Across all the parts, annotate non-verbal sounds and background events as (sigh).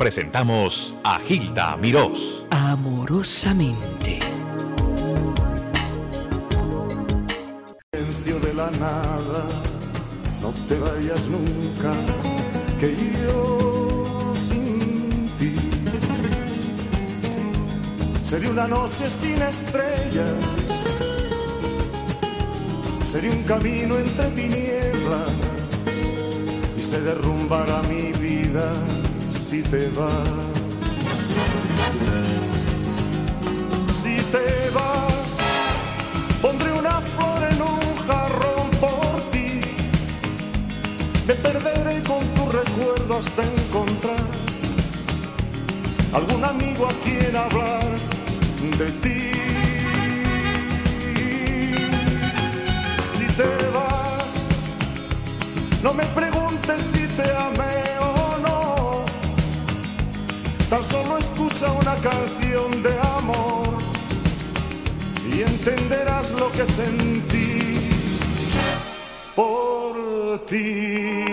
presentamos a Gilda Mirós. Amorosamente. de la nada, no te vayas nunca, que yo sin ti sería una noche sin estrellas, sería un camino entre tinieblas y se derrumbará mi vida si te vas. Si te vas, pondré una flor en un jarrón por ti. Me perderé con tu recuerdo hasta encontrar algún amigo a quien hablar de ti. Si te vas, no me preguntes si te amé Solo escucha una canción de amor y entenderás lo que sentí por ti.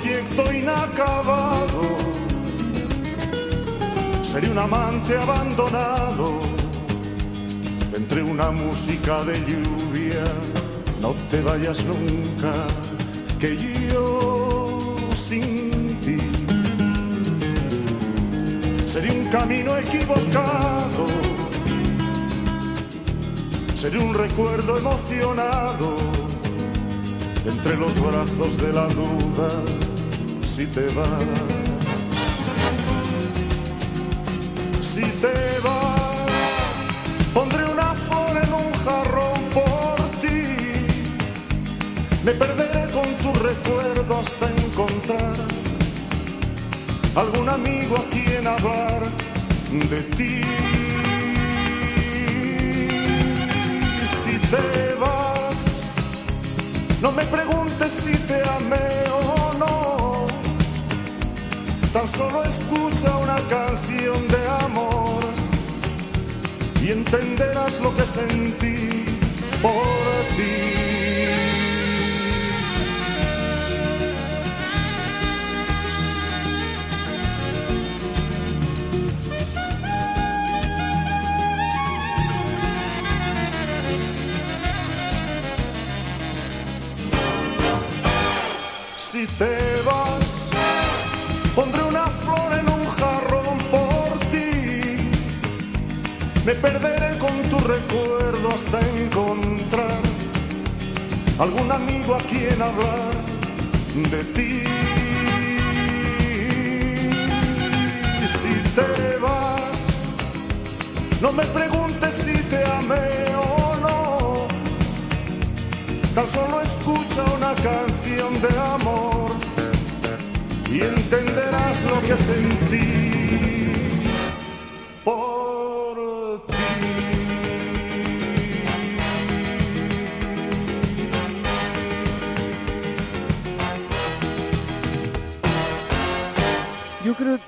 Proyecto inacabado, sería un amante abandonado entre una música de lluvia. No te vayas nunca, que yo sin ti. Sería un camino equivocado, sería un recuerdo emocionado entre los brazos de la duda si te vas. Si te vas, pondré una flor en un jarrón por ti. Me perderé con tu recuerdo hasta encontrar algún amigo a quien hablar de ti. Si te vas, no me preguntes si te amé o no. Tan solo escucha una canción de amor y entenderás lo que sentí por ti. Recuerdo hasta encontrar algún amigo a quien hablar de ti. Si te vas, no me preguntes si te amé o no. Tan solo escucha una canción de amor y entenderás lo que sentí Creo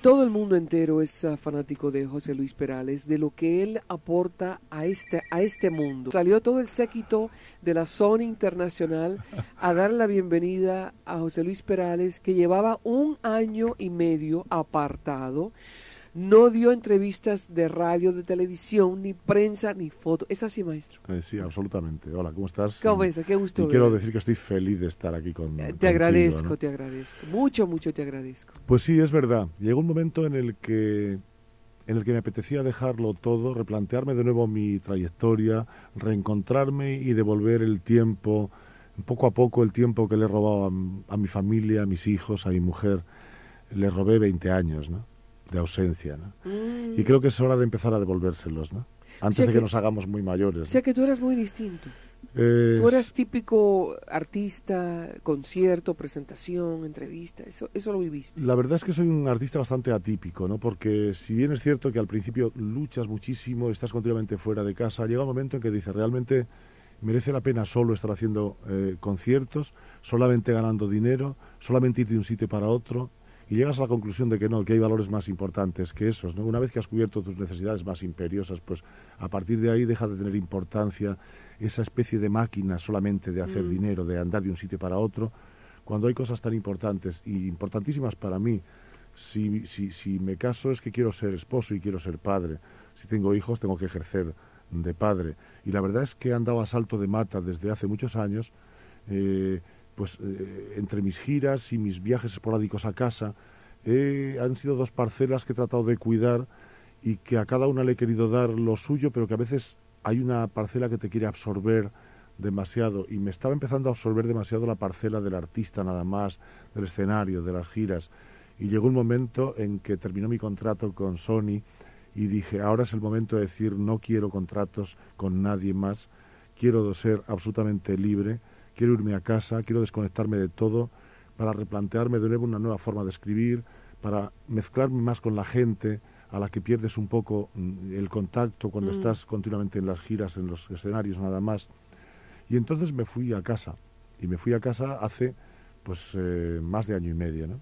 todo el mundo entero es ah, fanático de José Luis Perales, de lo que él aporta a este, a este mundo. Salió todo el séquito de la Sony Internacional a dar la bienvenida a José Luis Perales, que llevaba un año y medio apartado. No dio entrevistas de radio, de televisión, ni prensa, ni foto. ¿Es así, maestro? Eh, sí, absolutamente. Hola, ¿cómo estás? ¿Cómo estás? Qué gusto Y quiero decir que estoy feliz de estar aquí con Eh, Te agradezco, ¿no? te agradezco. Mucho, mucho te agradezco. Pues sí, es verdad. Llegó un momento en el que en el que me apetecía dejarlo todo, replantearme de nuevo mi trayectoria, reencontrarme y devolver el tiempo, poco a poco el tiempo que le he robado a, a mi familia, a mis hijos, a mi mujer. Le robé 20 años, ¿no? De ausencia, ¿no? Mm. Y creo que es hora de empezar a devolvérselos, ¿no? Antes sea de que, que- nos hagamos muy mayores. O ¿no? sea que tú eras muy distinto. Tú eras típico artista, concierto, presentación, entrevista, eso, eso lo viviste. La verdad es que soy un artista bastante atípico, ¿no? Porque si bien es cierto que al principio luchas muchísimo, estás continuamente fuera de casa, llega un momento en que dices, realmente merece la pena solo estar haciendo eh, conciertos, solamente ganando dinero, solamente ir de un sitio para otro, y llegas a la conclusión de que no, que hay valores más importantes que esos. ¿no? Una vez que has cubierto tus necesidades más imperiosas, pues a partir de ahí deja de tener importancia esa especie de máquina solamente de hacer mm. dinero, de andar de un sitio para otro, cuando hay cosas tan importantes y importantísimas para mí. Si, si, si me caso es que quiero ser esposo y quiero ser padre. Si tengo hijos tengo que ejercer de padre. Y la verdad es que he andado a salto de mata desde hace muchos años. Eh, pues eh, entre mis giras y mis viajes esporádicos a casa, han sido dos parcelas que he tratado de cuidar y que a cada una le he querido dar lo suyo, pero que a veces hay una parcela que te quiere absorber demasiado y me estaba empezando a absorber demasiado la parcela del artista nada más, del escenario, de las giras. Y llegó un momento en que terminó mi contrato con Sony y dije, ahora es el momento de decir, no quiero contratos con nadie más, quiero ser absolutamente libre quiero irme a casa, quiero desconectarme de todo para replantearme de nuevo una nueva forma de escribir, para mezclarme más con la gente a la que pierdes un poco mm, el contacto cuando mm. estás continuamente en las giras, en los escenarios nada más. Y entonces me fui a casa, y me fui a casa hace pues eh, más de año y medio, ¿no?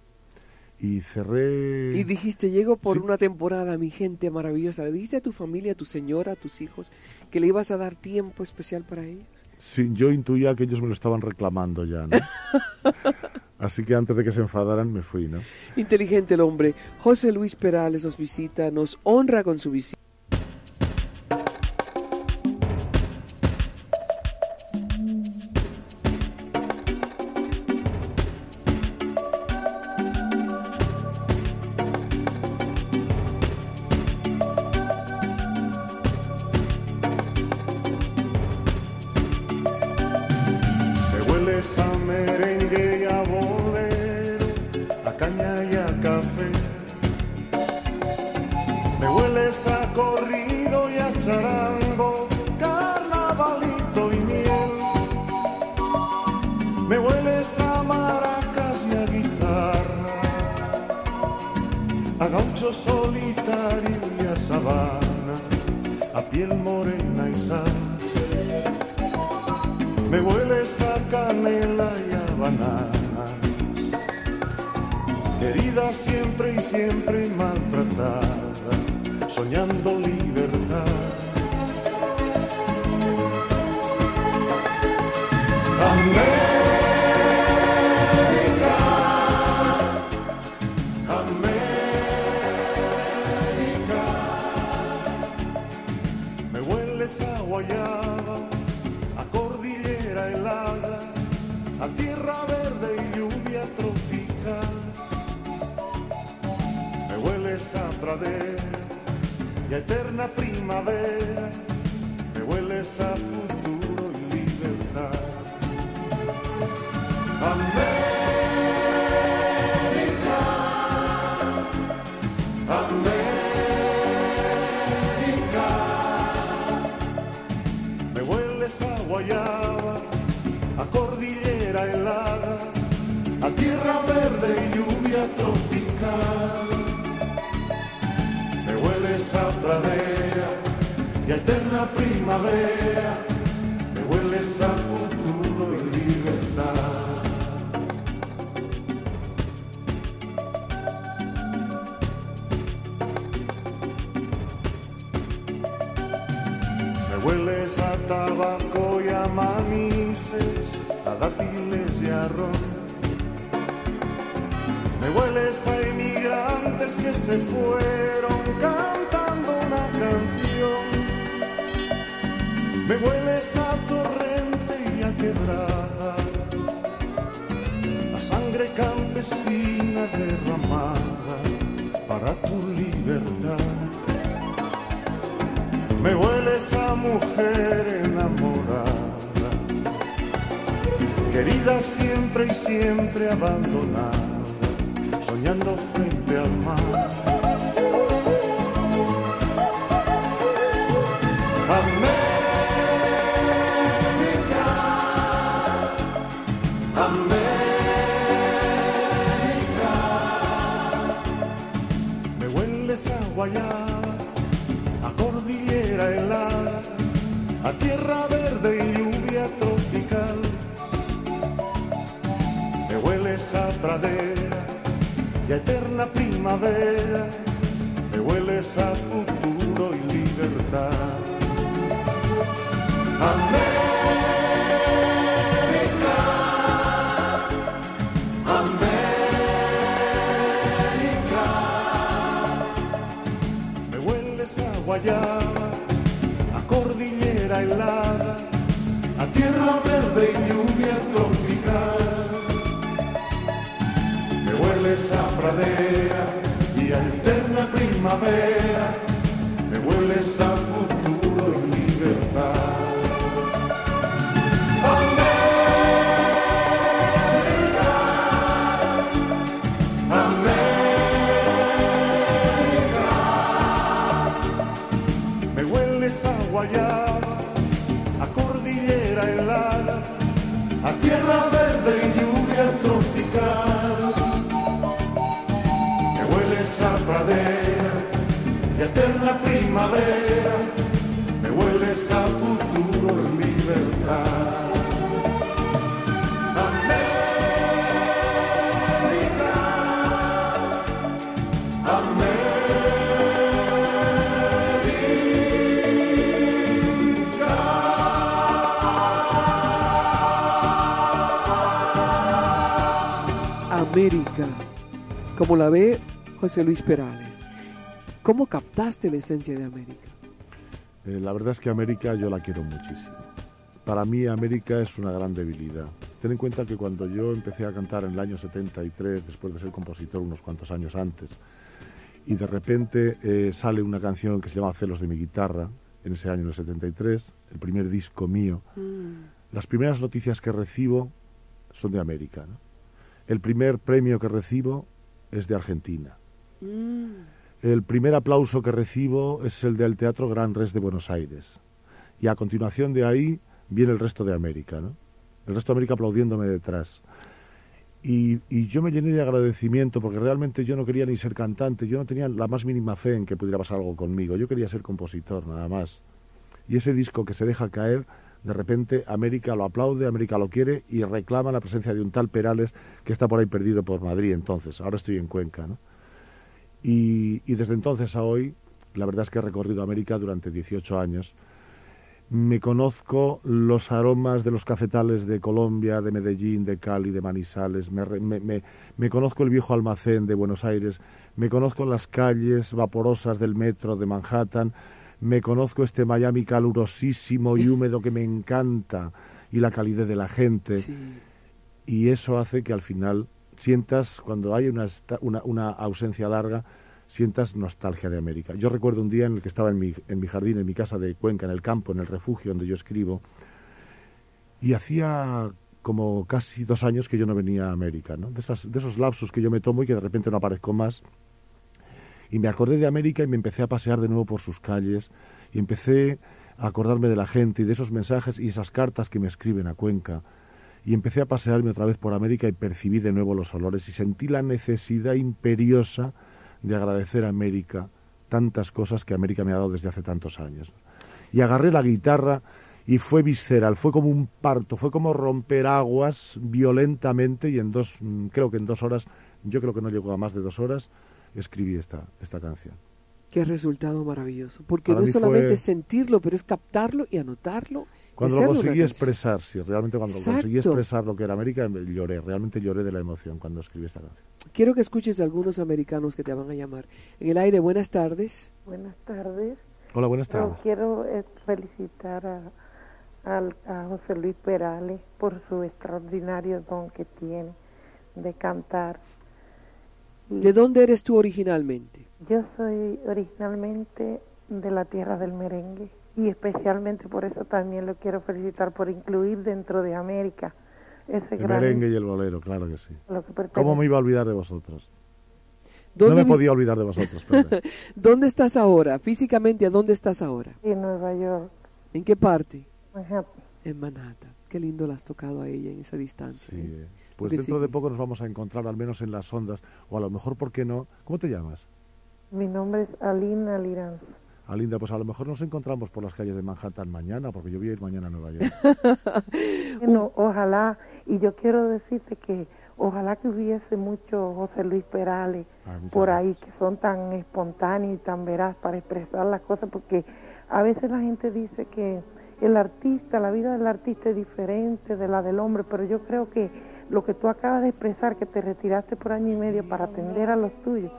Y cerré... Y dijiste, llego por una temporada, mi gente maravillosa. ¿Le dijiste a tu familia, a tu señora, a tus hijos, que le ibas a dar tiempo especial para ellos? Sí, yo intuía que ellos me lo estaban reclamando ya, ¿no? (laughs) Así que antes de que se enfadaran me fui, ¿no? Inteligente el hombre. José Luis Perales nos visita, nos honra con su visita. me hueles a maracas y a guitarra, a gaucho solitario y a sabana, a piel morena y sal. Me hueles a canela y a banana, herida siempre y siempre maltratada, soñando libre primavera, ya eterna primavera, me hueles a futuro y libertad. América, América, me hueles a guayaba, a cordillera helada, a tierra verde y lluvia esa pradera y eterna primavera me hueles a futuro y libertad. Me hueles a tabaco y a manices, a dátiles y a ron. Me hueles a inmigrantes que se fueron. me vuelves a torrente y a quebrada, la sangre campesina derramada para tu libertad. Me vuelves a mujer enamorada, querida siempre y siempre abandonada, soñando frente al mar. Tierra verde y lluvia tropical. Me hueles a pradera y a eterna primavera, me hueles a futuro América, como la ve José Luis Perales. ¿Cómo captaste la esencia de América? Eh, la verdad es que América yo la quiero muchísimo. Para mí América es una gran debilidad. Ten en cuenta que cuando yo empecé a cantar en el año 73, después de ser compositor unos cuantos años antes, y de repente eh, sale una canción que se llama Celos de mi guitarra, en ese año, en el 73, el primer disco mío, las primeras noticias que recibo son de América. ¿no? El primer premio que recibo es de Argentina. El primer aplauso que recibo es el del Teatro Gran Res de Buenos Aires. Y a continuación de ahí viene el resto de América, ¿no? El resto de América aplaudiéndome detrás. Y, y yo me llené de agradecimiento porque realmente yo no quería ni ser cantante, yo no tenía la más mínima fe en que pudiera pasar algo conmigo, yo quería ser compositor nada más. Y ese disco que se deja caer, de repente América lo aplaude, América lo quiere y reclama la presencia de un tal Perales que está por ahí perdido por Madrid entonces, ahora estoy en Cuenca. Y, desde entonces a hoy, la verdad es que he recorrido América durante 18 años. Me conozco los aromas de los cafetales de Colombia, de Medellín, de Cali, de Manizales. Me- me- me conozco el viejo almacén de Buenos Aires. Me conozco las calles vaporosas del metro de Manhattan. Me conozco este Miami calurosísimo y húmedo que me encanta y la calidez de la gente Sí. y eso hace que al final sientas, cuando hay una, una, una ausencia larga, sientas nostalgia de América. Yo recuerdo un día en el que estaba en mi, en mi jardín, en mi casa de Cuenca, en el campo, en el refugio donde yo escribo, y hacía como casi dos años que yo no venía a América, ¿no? de, esas, de esos lapsus que yo me tomo y que de repente no aparezco más. Y me acordé de América y me empecé a pasear de nuevo por sus calles y empecé a acordarme de la gente y de esos mensajes y esas cartas que me escriben a Cuenca. Y empecé a pasearme otra vez por América y percibí de nuevo los olores y sentí la necesidad imperiosa de agradecer a América tantas cosas que América me ha dado desde hace tantos años. Y agarré la guitarra y fue visceral, fue como un parto, fue como romper aguas violentamente y en dos, mm, creo que en dos horas, yo creo que no llegó a más de dos horas, escribí esta, esta canción. Qué resultado maravilloso. Porque Para no es solamente fue- sentirlo, pero es captarlo y anotarlo. y Cuando lo conseguí expresar, sí, realmente cuando conseguí Exacto. expresar lo que era América, lloré, realmente lloré de la emoción cuando escribí esta canción. Quiero que escuches a algunos americanos que te van a llamar. En el aire, buenas tardes. Buenas tardes. Hola, buenas Yo tardes. quiero eh, felicitar a, al- a José Luis Perales por su extraordinario don que tiene de cantar. ¿De dónde eres tú originalmente? Yo soy originalmente de la tierra del merengue y especialmente por eso también lo quiero felicitar por incluir dentro de América ese El gran merengue y el bolero, claro que sí. lo que ¿Cómo me iba a olvidar de vosotros? No ¿Dónde, me vi- podía olvidar de vosotros, perdón. (laughs) ¿Dónde estás ahora? Físicamente, ¿a dónde estás ahora? en Nueva York. ¿En qué parte? Manhattan. En Manhattan. Qué lindo la has tocado a ella en esa distancia. Sí, ¿eh? Pues dentro de poco nos vamos a encontrar, al menos en las ondas, o a lo mejor, ¿por qué no? ¿Cómo te llamas? Mi nombre es Alina Liranz. Alinda, pues a lo mejor nos encontramos por las calles de Manhattan mañana, porque yo voy a ir mañana a Nueva York. (laughs) bueno, ojalá, y yo quiero decirte que ojalá que hubiese mucho José Luis Perales Ah, por ahí que son tan espontáneos y tan veraz para expresar las cosas, porque a veces la gente dice que el artista, la vida del artista es diferente de la del hombre, pero yo creo que lo que tú acabas de expresar, que te retiraste por año y medio para atender a los tuyos,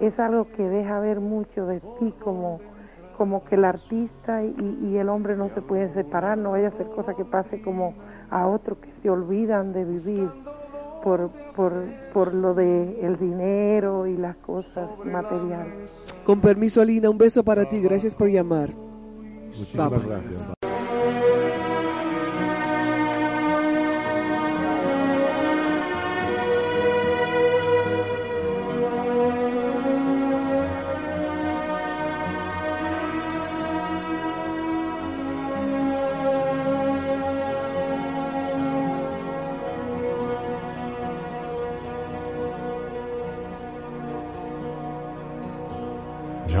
es algo que deja ver mucho de ti como como que el artista y, y el hombre no se pueden separar, no vaya a ser cosa que pase como a otros que se olvidan de vivir por, por, por lo de el dinero y las cosas materiales. Con permiso, Alina, un beso para ti. Gracias por llamar. Muchísimas Vamos. gracias.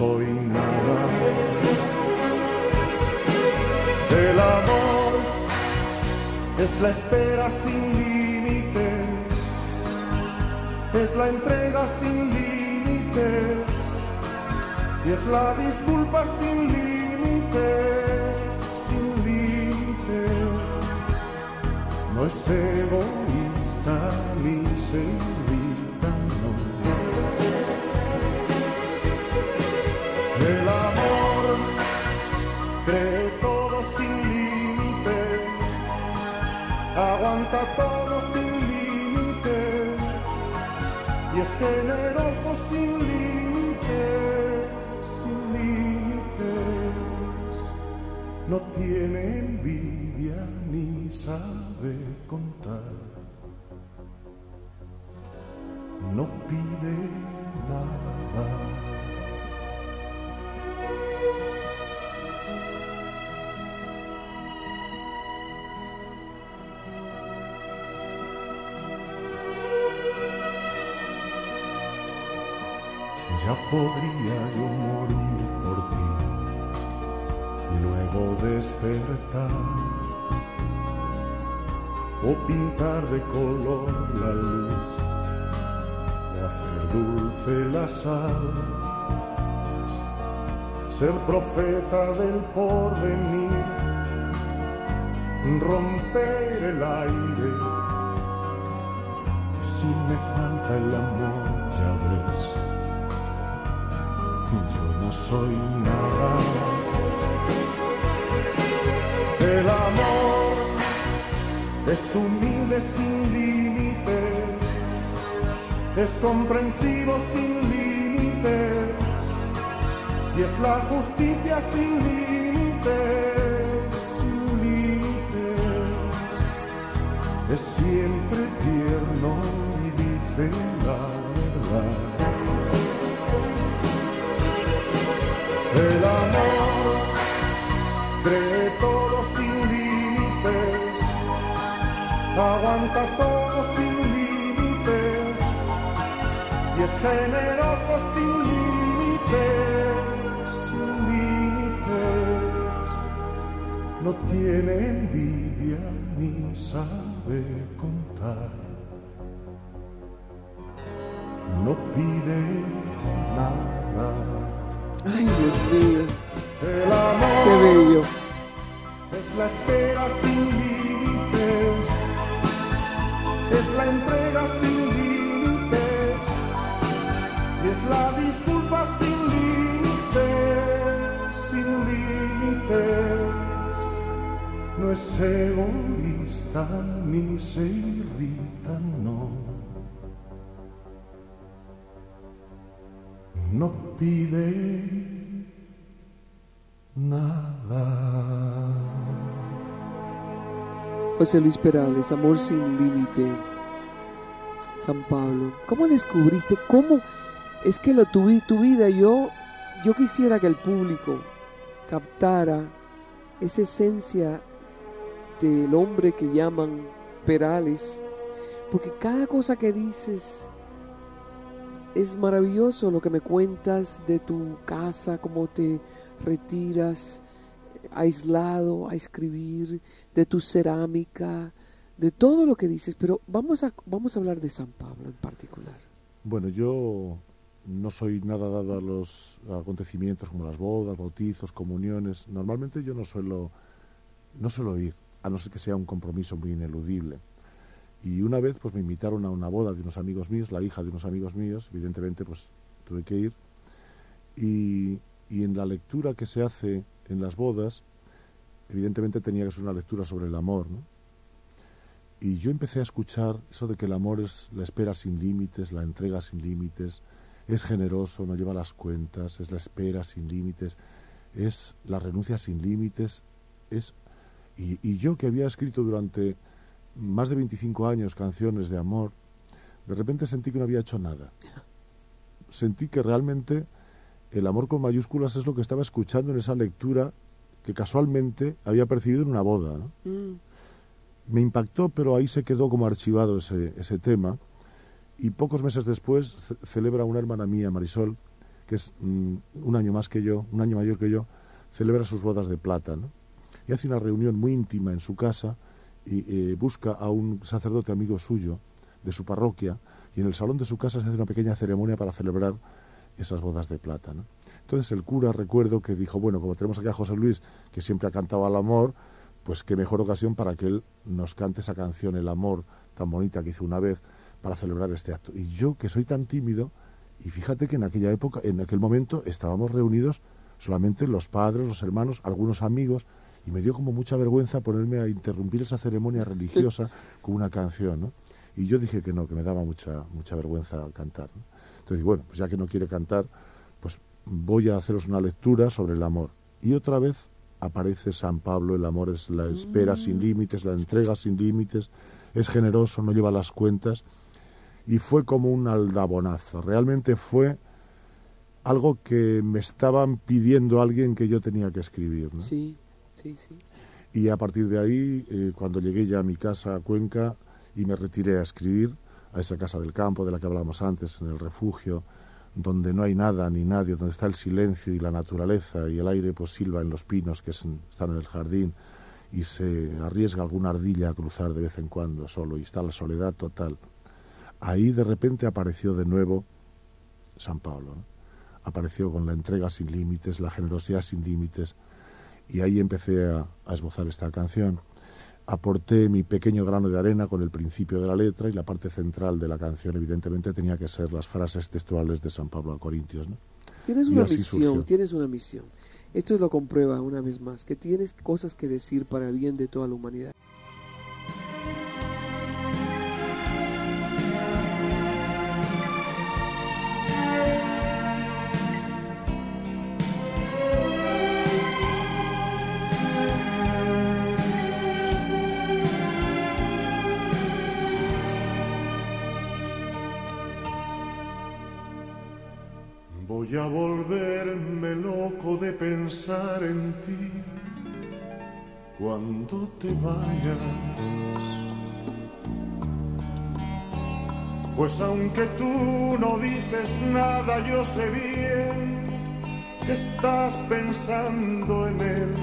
soy nada. El amor es la espera sin límites, es la entrega sin límites y es la disculpa sin límites, sin límites. No es egoísta ni se generoso sin límites, sin límites. No tiene envidia ni sabe contar, podría yo morir por ti luego despertar o pintar de color la luz o hacer dulce la sal, ser profeta del porvenir, romper el aire. Si me falta el amor, soy nada. El amor es humilde sin límites, es comprensivo sin límites y es la justicia sin límites, sin límites. Es siempre tierno y dice aguanta todo sin límites y es generoso sin límites, sin límites. No tiene envidia ni sabe contar, no. Pide nada. José Luis Perales, Amor sin límite. San Pablo, ¿cómo descubriste? ¿Cómo es que lo tu vida? Yo, yo quisiera que el público captara esa esencia del hombre que llaman Perales, porque cada cosa que dices es maravilloso lo que me cuentas de tu casa, cómo te retiras aislado a escribir, de tu cerámica, de todo lo que dices, pero vamos a, vamos a hablar de San Pablo en particular. Bueno, yo no soy nada dado a los acontecimientos como las bodas, bautizos, comuniones. Normalmente yo no suelo, no suelo ir, a no ser que sea un compromiso muy ineludible. Y una vez pues me invitaron a una boda de unos amigos míos, la hija de unos amigos míos, evidentemente pues tuve que ir. Y, y en la lectura que se hace en las bodas, evidentemente tenía que ser una lectura sobre el amor, ¿no? Y yo empecé a escuchar eso de que el amor es la espera sin límites, la entrega sin límites, es generoso, no lleva las cuentas, es la espera sin límites, es la renuncia sin límites, es... Y, y yo que había escrito durante más de 25 años canciones de amor, de repente sentí que no había hecho nada. Sentí que realmente el amor con mayúsculas es lo que estaba escuchando en esa lectura que casualmente había percibido en una boda. ¿no? Mm, Me impactó, pero ahí se quedó como archivado ese, ese tema. Y pocos meses después ce- celebra una hermana mía, Marisol, que es mm, un año más que yo, un año mayor que yo, celebra sus bodas de plata. ¿no? Y hace una reunión muy íntima en su casa y eh, busca a un sacerdote amigo suyo de su parroquia y en el salón de su casa se hace una pequeña ceremonia para celebrar esas bodas de plata. Entonces el cura recuerdo que dijo, bueno, como tenemos aquí a José Luis, que siempre ha cantado al amor, pues qué mejor ocasión para que él nos cante esa canción, El amor, tan bonita que hizo una vez, para celebrar este acto. Y yo, que soy tan tímido, y fíjate que en aquella época, en aquel momento, estábamos reunidos solamente los padres, los hermanos, algunos amigos, y me dio como mucha vergüenza ponerme a interrumpir esa ceremonia religiosa (laughs) con una canción, ¿no? Y yo dije que no, que me daba mucha, mucha vergüenza cantar. ¿no? Entonces, bueno, pues ya que no quiere cantar, pues voy a haceros una lectura sobre el amor. Y otra vez aparece San Pablo, el amor es la espera sin límites, la entrega sin límites, es generoso, no lleva las cuentas. Y fue como un aldabonazo, realmente fue algo que me estaban pidiendo alguien que yo tenía que escribir. ¿no? sí, Y a partir de ahí, eh, cuando llegué ya a mi casa a Cuenca y me retiré a escribir, a esa casa del campo de la que hablamos antes, en el refugio, donde no hay nada ni nadie, donde está el silencio y la naturaleza y el aire pues silba en los pinos que están en el jardín y se arriesga alguna ardilla a cruzar de vez en cuando solo y está la soledad total. Ahí de repente apareció de nuevo San Pablo. Apareció con la entrega sin límites, la generosidad sin límites, y ahí empecé a, a esbozar esta canción. Aporté mi pequeño grano de arena con el principio de la letra y la parte central de la canción, evidentemente, tenía que ser las frases textuales de San Pablo a Corintios. ¿no? Tienes Y una misión, surgió. tienes una misión. Esto lo comprueba una vez más, que tienes cosas que decir para el bien de toda la humanidad. Voy a volverme loco de pensar en ti cuando te vayas. Pues aunque tú no dices nada, yo sé bien que estás pensando en él.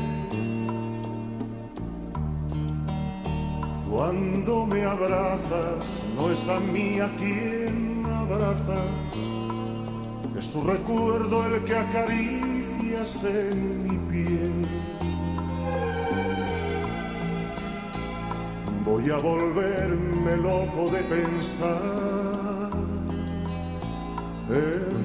Cuando me abrazas, no es a mí a quien abrazas. Es su recuerdo el que acaricias en mi piel. Voy a volverme loco de pensar en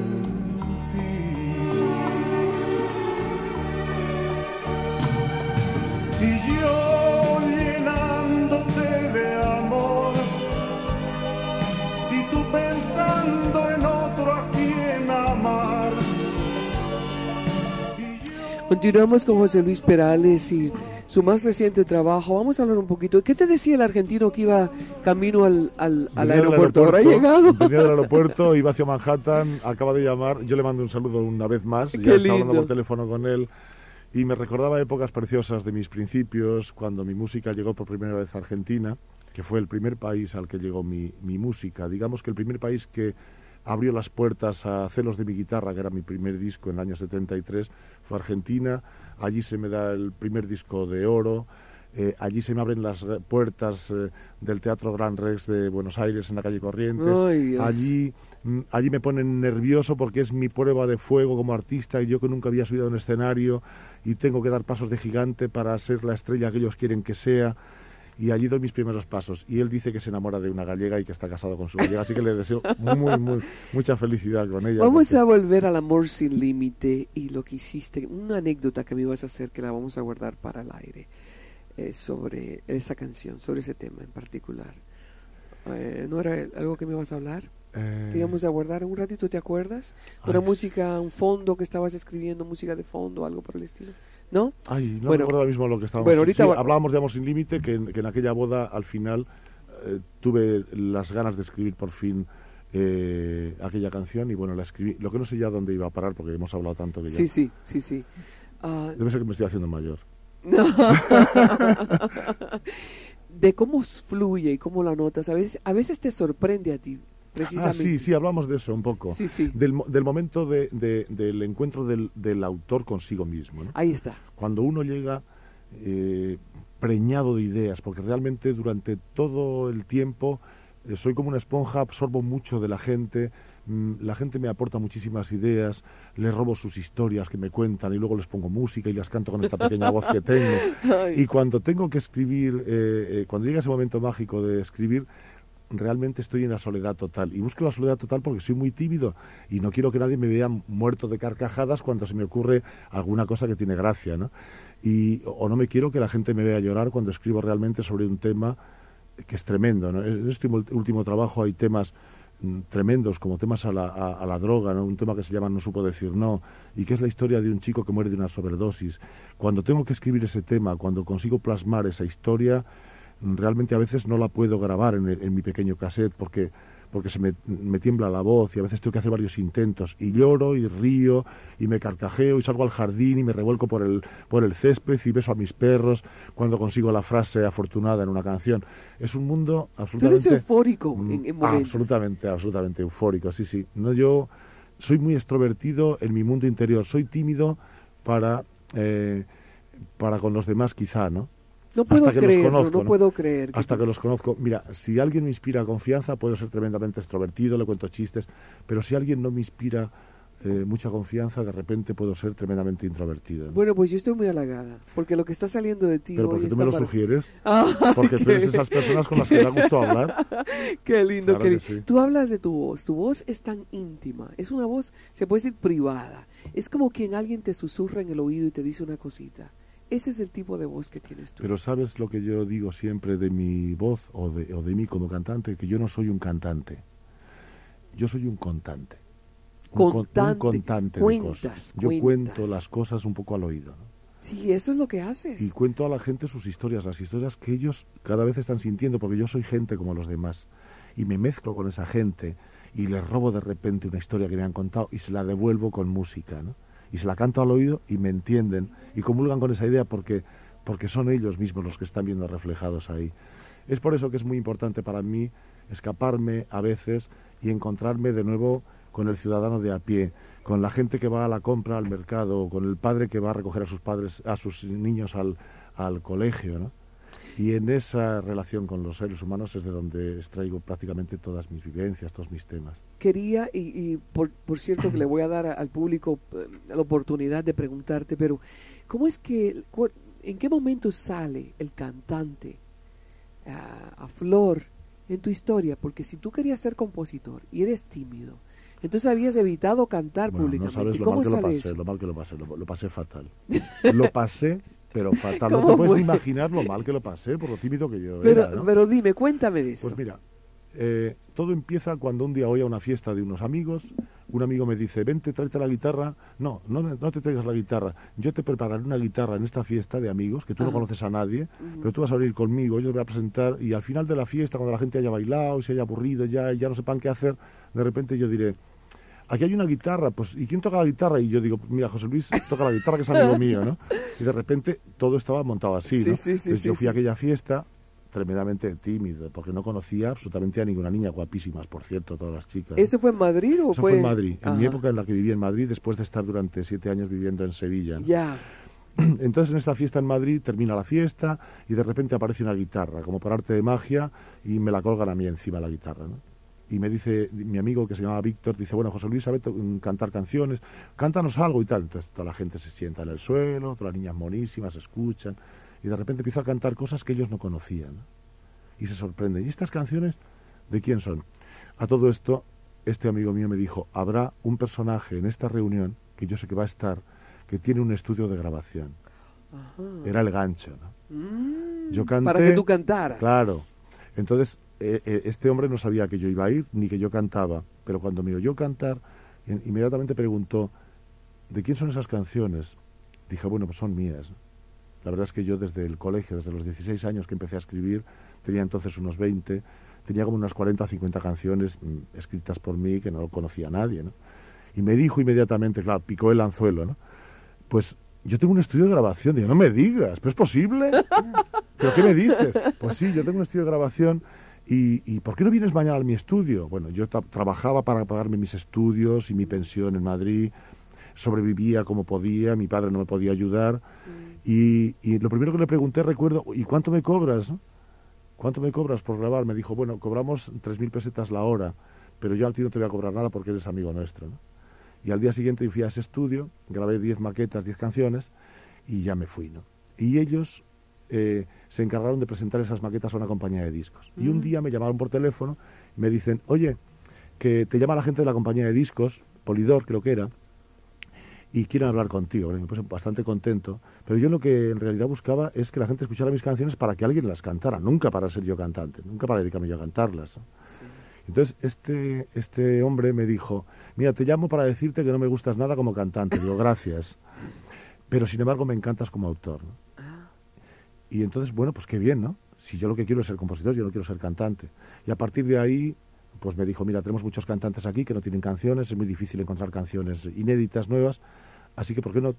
Continuamos con José Luis Perales y su más reciente trabajo. Vamos a hablar un poquito. ¿Qué te decía el argentino que iba camino al, al, al aeropuerto? ¿Ahora ha llegado? Venía del aeropuerto, iba hacia Manhattan, acaba de llamar. Yo le mando un saludo una vez más. Qué ya estaba lindo. hablando por teléfono con él. Y me recordaba épocas preciosas de mis principios, cuando mi música llegó por primera vez a Argentina, que fue el primer país al que llegó mi, mi música. Digamos que el primer país que abrió las puertas a Celos de mi guitarra, que era mi primer disco en el año 73, fue Argentina. Allí se me da el primer disco de oro. Eh, allí se me abren las puertas eh, del Teatro Gran Rex de Buenos Aires en la calle Corrientes. Ay, allí, mm, allí me ponen nervioso porque es mi prueba de fuego como artista y yo que nunca había subido a un escenario y tengo que dar pasos de gigante para ser la estrella que ellos quieren que sea. Y allí doy mis primeros pasos. Y él dice que se enamora de una gallega y que está casado con su gallega. Así que le deseo muy, muy, mucha felicidad con ella. Vamos porque- a volver al amor sin límite y lo que hiciste, una anécdota que me ibas a hacer que la vamos a guardar para el aire eh, sobre esa canción, sobre ese tema en particular. Eh, ¿No era algo que me ibas a hablar? Eh, Que íbamos a guardar un ratito, ¿te acuerdas? Una Ay, música, un fondo que estabas escribiendo, música de fondo, algo por el estilo. ¿No? Ay, no Bueno, me acuerdo ahora mismo lo que estábamos bueno, ahorita sí, hablábamos de Amor Sin Límite, que, en- que en aquella boda al final eh, tuve las ganas de escribir por fin eh, aquella canción y bueno, la escribí. Lo que no sé ya dónde iba a parar porque hemos hablado tanto que ya. Sí, sí, sí, sí. Ah, Debe ser que me estoy haciendo mayor. (laughs) de cómo fluye y cómo la notas, a veces, a veces te sorprende a ti, Ah, sí, sí, hablamos de eso un poco. Sí, sí. Del, del momento de- de- del encuentro del, del autor consigo mismo. ¿no? Ahí está. cuando uno llega eh, preñado de ideas, porque realmente durante todo el tiempo eh, soy como una esponja, absorbo mucho de la gente, mm, la gente me aporta muchísimas ideas, les robo sus historias que me cuentan y luego les pongo música y las canto con esta pequeña voz que tengo. (laughs) Y cuando tengo que escribir, eh, eh, cuando llega ese momento mágico de escribir, realmente estoy en la soledad total. Y busco la soledad total porque soy muy tímido y no quiero que nadie me vea muerto de carcajadas cuando se me ocurre alguna cosa que tiene gracia, ¿no? Y, o no me quiero que la gente me vea llorar cuando escribo realmente sobre un tema que es tremendo, ¿no? En este último trabajo hay temas mm, tremendos como temas a la, a, la droga, ¿no? un tema que se llama No supo decir no, y que es la historia de un chico que muere de una sobredosis. Cuando tengo que escribir ese tema, cuando consigo plasmar esa historia, realmente a veces no la puedo grabar en, el- en mi pequeño cassette porque, porque se me, me tiembla la voz y a veces tengo que hacer varios intentos y lloro y río y me carcajeo y salgo al jardín y me revuelco por el, por el césped y beso a mis perros cuando consigo la frase afortunada en una canción. Es un mundo Tú eres absolutamente... eufórico Mm, en, en. Absolutamente, absolutamente eufórico, sí, sí. No, yo soy muy extrovertido en mi mundo interior, soy tímido para, eh, para con los demás quizá, ¿no? No puedo hasta que los creerlo, conozco, no, ¿no? puedo creer. que Hasta tú- que los conozco. Mira, si alguien me inspira confianza, puedo ser tremendamente extrovertido, le cuento chistes, pero si alguien no me inspira eh, mucha confianza, de repente puedo ser tremendamente introvertido. ¿no? Bueno, pues yo estoy muy halagada, porque lo que está saliendo de ti pero hoy porque tú me lo para- sugieres, Ah, porque tú eres esas personas con las que da gusto hablar. (laughs) Qué lindo, Claro que sí. Tú hablas de tu voz, tu voz es tan íntima, es una voz, se puede decir privada, es como quien alguien te susurra en el oído y te dice una cosita. Ese es el tipo de voz que tienes tú. Pero sabes lo que yo digo siempre de mi voz o de, o de mí como cantante, que yo no soy un cantante, yo soy un contante. Un, con- un Contante. contante de cosas. Yo cuentas. cuento las cosas un poco al oído. ¿no? Sí, eso es lo que haces. Y cuento a la gente sus historias, las historias que ellos cada vez están sintiendo, porque yo soy gente como los demás. Y me mezclo con esa gente y les robo de repente una historia que me han contado y se la devuelvo con música, ¿no? Y se la canto al oído y me entienden y comulgan con esa idea porque, porque son ellos mismos los que están viendo reflejados ahí. Es por eso que es muy importante para mí escaparme a veces y encontrarme de nuevo con el ciudadano de a pie, con la gente que va a la compra al mercado, con el padre que va a recoger a sus padres, a sus niños al, al colegio, ¿no? Y en esa relación con los seres humanos es de donde extraigo prácticamente todas mis vivencias, todos mis temas. Quería, y, y por, por cierto que le voy a dar a- al público eh, la oportunidad de preguntarte, pero ¿cómo es que, cu- en qué momento sale el cantante a, a flor en tu historia? Porque si tú querías ser compositor y eres tímido, entonces habías evitado cantar Bueno, no públicamente. sabes lo ¿Cómo mal que lo pasé, eso? lo mal que lo pasé, lo, lo pasé fatal. (laughs) Lo pasé, pero fatal. No ¿Cómo te puedes fue? imaginar lo mal que lo pasé por lo tímido que yo Pero, era, ¿no? pero dime, cuéntame de eso. Pues mira, Eh, todo empieza cuando un día voy a una fiesta de unos amigos, un amigo me dice, vente, tráete la guitarra. No, no, no te traigas la guitarra. Yo te prepararé una guitarra en esta fiesta de amigos, que tú no Ajá. conoces a nadie, pero tú vas a venir conmigo, yo te voy a presentar y al final de la fiesta, cuando la gente haya bailado, se haya aburrido ya ya no sepan qué hacer, de repente yo diré, aquí hay una guitarra, pues ¿y quién toca la guitarra? Y yo digo, mira, José Luis toca la guitarra, que es amigo (laughs) mío, ¿no? Y de repente todo estaba montado así, Sí, ¿no? sí, sí, Entonces sí, yo fui a aquella fiesta tremendamente tímido, porque no conocía absolutamente a ninguna niña, guapísimas, por cierto, todas las chicas. ¿Eso fue en Madrid o Eso fue...? fue en Madrid, en mi época en la que viví en Madrid, después de estar durante siete años viviendo en Sevilla. ¿no? Ya. (clears throat) Entonces en esta fiesta en Madrid termina la fiesta y de repente aparece una guitarra, como por arte de magia, y me la colgan a mí encima la guitarra. ¿no? Y me dice mi amigo que se llamaba Víctor, dice, bueno, José Luis sabe mm, cantar canciones, cántanos algo y tal. Entonces toda la gente se sienta en el suelo, todas las niñas monísimas escuchan, y de repente empiezo a cantar cosas que ellos no conocían. ¿no? Y se sorprenden. ¿Y estas canciones de quién son? A todo esto, este amigo mío me dijo, habrá un personaje en esta reunión, que yo sé que va a estar, que tiene un estudio de grabación. Era el gancho, ¿no? Mm, Yo canté... Para que tú cantaras. Claro. Entonces, eh, eh, este hombre no sabía que yo iba a ir, ni que yo cantaba, pero cuando me oyó cantar, in- inmediatamente preguntó, ¿de quién son esas canciones? Dije, bueno, pues son mías. La verdad es que yo desde el colegio, desde los 16 años que empecé a escribir, tenía entonces unos 20, tenía como unas 40 o 50 canciones mm, escritas por mí que no conocía a nadie, ¿no? Y me dijo inmediatamente, claro, picó el anzuelo, ¿no? Pues yo tengo un estudio de grabación. Digo, no me digas, ¿pero es posible? ¿Pero qué me dices? Pues sí, yo tengo un estudio de grabación. ¿Y, y por qué no vienes mañana a mi estudio? Bueno, yo tra- trabajaba para pagarme mis estudios y mi pensión en Madrid, sobrevivía como podía, mi padre no me podía ayudar. Y, y lo primero que le pregunté, recuerdo, ¿y cuánto me cobras? ¿Cuánto me cobras por grabar? Me dijo, bueno, cobramos 3.000 pesetas la hora, pero yo al ti no te voy a cobrar nada porque eres amigo nuestro. ¿no? Y al día siguiente fui a ese estudio, grabé 10 maquetas, 10 canciones y ya me fui. ¿no? Y ellos eh, se encargaron de presentar esas maquetas a una compañía de discos. Y un día me llamaron por teléfono y me dicen, oye, que te llama la gente de la compañía de discos, Polidor creo que era, y quieren hablar contigo. Me puse bastante contento. Pero yo lo que en realidad buscaba es que la gente escuchara mis canciones para que alguien las cantara, nunca para ser yo cantante, nunca para dedicarme yo a cantarlas. ¿no? Entonces este, este hombre me dijo, mira, te llamo para decirte que no me gustas nada como cantante. Digo, gracias. Pero sin embargo me encantas como autor. ¿no? Y entonces, bueno, pues qué bien, ¿no? Si yo lo que quiero es ser compositor, yo no quiero ser cantante. Y a partir de ahí, pues me dijo, mira, tenemos muchos cantantes aquí que no tienen canciones, es muy difícil encontrar canciones inéditas, nuevas, así que ¿por qué no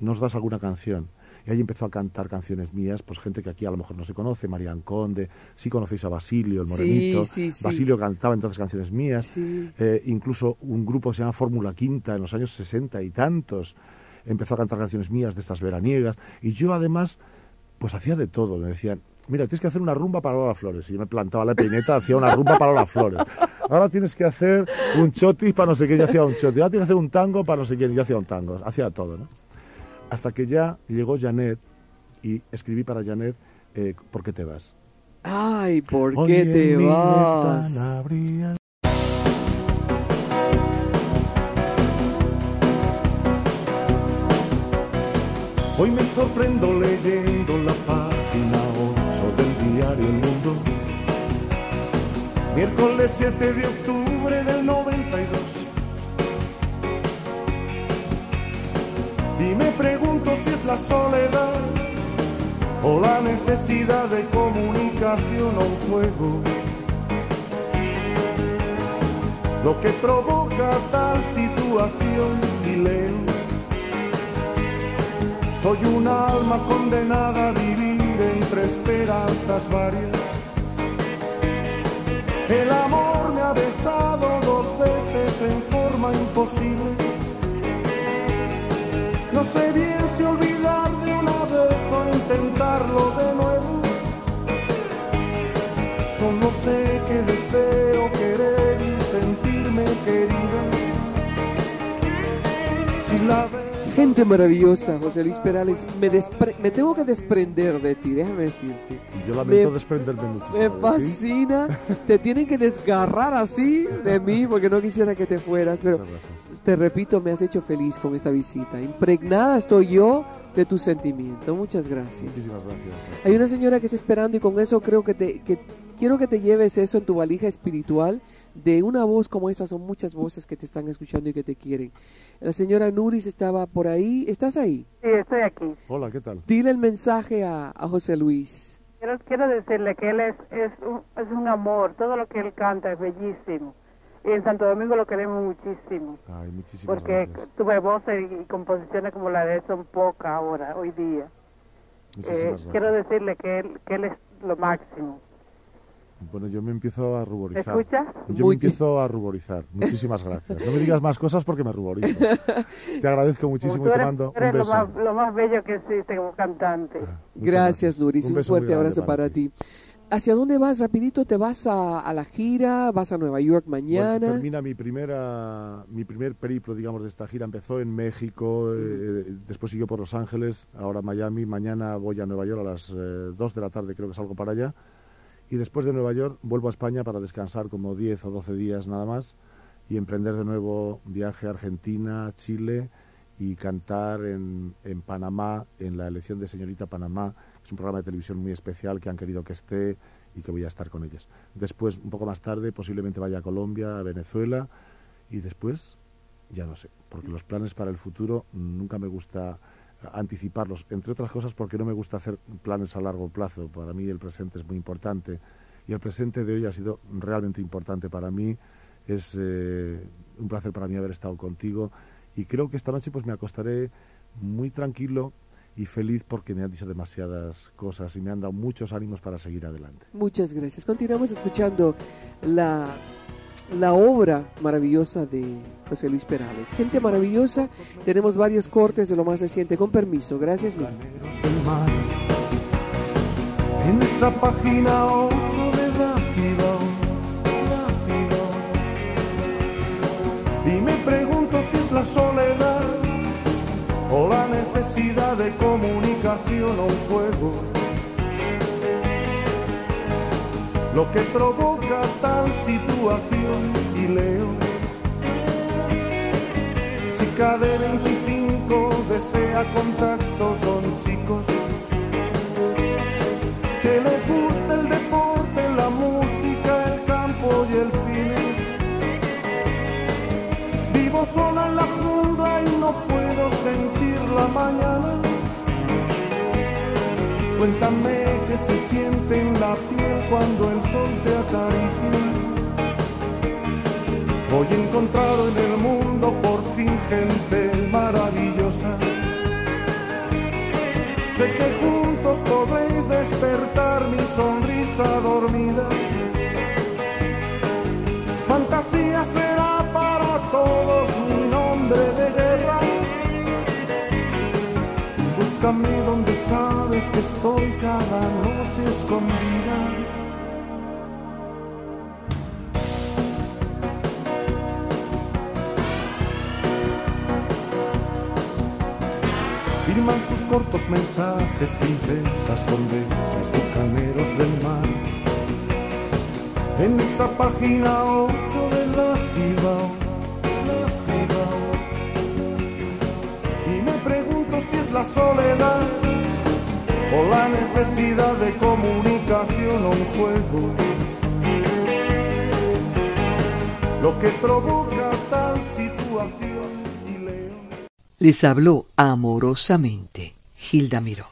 nos das alguna canción? Y ahí empezó a cantar canciones mías, pues gente que aquí a lo mejor no se conoce, Marian Conde, sí conocéis a Basilio, el morenito. sí, sí. Basilio cantaba entonces canciones mías. Eh, incluso un grupo que se llama Fórmula Quinta en los años 60 y tantos empezó a cantar canciones mías de estas veraniegas. Y yo además, pues hacía de todo. Me decían, mira, tienes que hacer una rumba para Lola Flores. Y yo me plantaba la peineta, hacía una rumba para Lola Flores. Ahora tienes que hacer un chotis para no sé qué, yo hacía un chotis. Ahora tienes que hacer un tango para no sé quién, yo hacía un tango. Hacía todo, ¿no? Hasta que ya llegó Janet y escribí para Janet, eh, ¿por qué te vas? Ay, ¿por Hoy qué te vas? Hoy me sorprendo leyendo la página 8 del diario El Mundo. Miércoles 7 de octubre del 92. Y me pregunto si es la soledad o la necesidad de comunicación o un juego. Lo que provoca tal situación y leo. Soy un alma condenada a vivir entre esperanzas varias. El amor me ha besado dos veces en forma imposible. No sé bien si olvidar de una vez o intentarlo de nuevo. Solo sé que deseo querer y sentirme querida. Si la veo Gente maravillosa, José Luis Perales. Me, despre- me tengo que desprender de ti, déjame decirte. Y yo lamento Me- desprenderme muchísimo. Me fascina. (laughs) Te tienen que desgarrar así de mí porque no quisiera que te fueras. Pero te repito, me has hecho feliz con esta visita. Impregnada estoy yo de tu sentimiento. Muchas gracias. Muchísimas gracias. Hay una señora que está esperando y con eso creo que, te, que quiero que te lleves eso en tu valija espiritual de una voz como esa, son muchas voces que te están escuchando y que te quieren. La señora Nuris estaba por ahí, ¿estás ahí? Sí, estoy aquí. Hola, ¿qué tal? Dile el mensaje a, a José Luis. Quiero, quiero decirle que él es, es, un, es un amor, todo lo que él canta es bellísimo. Y en Santo Domingo lo queremos muchísimo. Ay, muchísimas Porque gracias. tuve voces y composiciones como la de él son pocas ahora, hoy día. Muchísimas Eh, gracias. quiero decirle que él, que él es lo máximo. Bueno, yo me empiezo a ¿Me ruborizar. escuchas? Yo Muy me empiezo a ruborizar. Muchísimas gracias. No me digas más cosas porque me ruborizo. (laughs) Te agradezco muchísimo y te mando un lo, beso. más, lo más bello que existe como cantante. Muchas Gracias, Nuris. Un, muy fuerte abrazo para ti. ¿Hacia dónde vas? Rapidito, ¿te vas a, a la gira? ¿Vas a Nueva York Bueno, mañana? termina mi primera mi primer periplo, digamos, de esta gira. Empezó en México, eh, después siguió por Los Ángeles, ahora Miami. Mañana voy a Nueva York a las 2 de la tarde, creo que salgo para allá. Y después de Nueva York vuelvo a España para descansar como 10 o 12 días nada más y emprender de nuevo viaje a Argentina, Chile y cantar en, en Panamá, en la elección de Señorita Panamá, es un programa de televisión muy especial que han querido que esté y que voy a estar con ellas. Después, un poco más tarde, posiblemente vaya a Colombia, a Venezuela y después, ya no sé, porque los planes para el futuro nunca me gusta anticiparlos, entre otras cosas porque no me gusta hacer planes a largo plazo. Para mí el presente es muy importante y el presente de hoy ha sido realmente importante para mí. Es eh, un placer para mí haber estado contigo y creo que esta noche pues me acostaré muy tranquilo y feliz porque me han dicho demasiadas cosas y me han dado muchos ánimos para seguir adelante. Muchas gracias. Continuamos escuchando la, la obra maravillosa de José Luis Perales. Gente maravillosa, tenemos varios cortes de lo más reciente. Con permiso, gracias. Mar. En esa página 8 de Dácido, Dácido. Y me pregunto si es la soledad o la necesidad de comunicación o un juego. Lo que provoca tal situación y leo chica de 25 desea contacto con chicos que les gusta el deporte, la música, el campo y el cine. Vivo sola en la jungla y no puedo sentir la mañana. Cuéntame qué se siente en la piel cuando el sol te acaricia. Hoy he encontrado en el mundo por fin gente maravillosa. Sé que juntos podréis despertar mi sonrisa dormida. Sabes que estoy cada noche escondida. Firman sus cortos mensajes princesas, condesas, bucaneros del mar. En esa página 8 de la Cibao, la Cibao. Y me pregunto si es la soledad o la necesidad de comunicación o un juego. Lo que provoca tal situación y leo. Les habló amorosamente Hilda Mirós.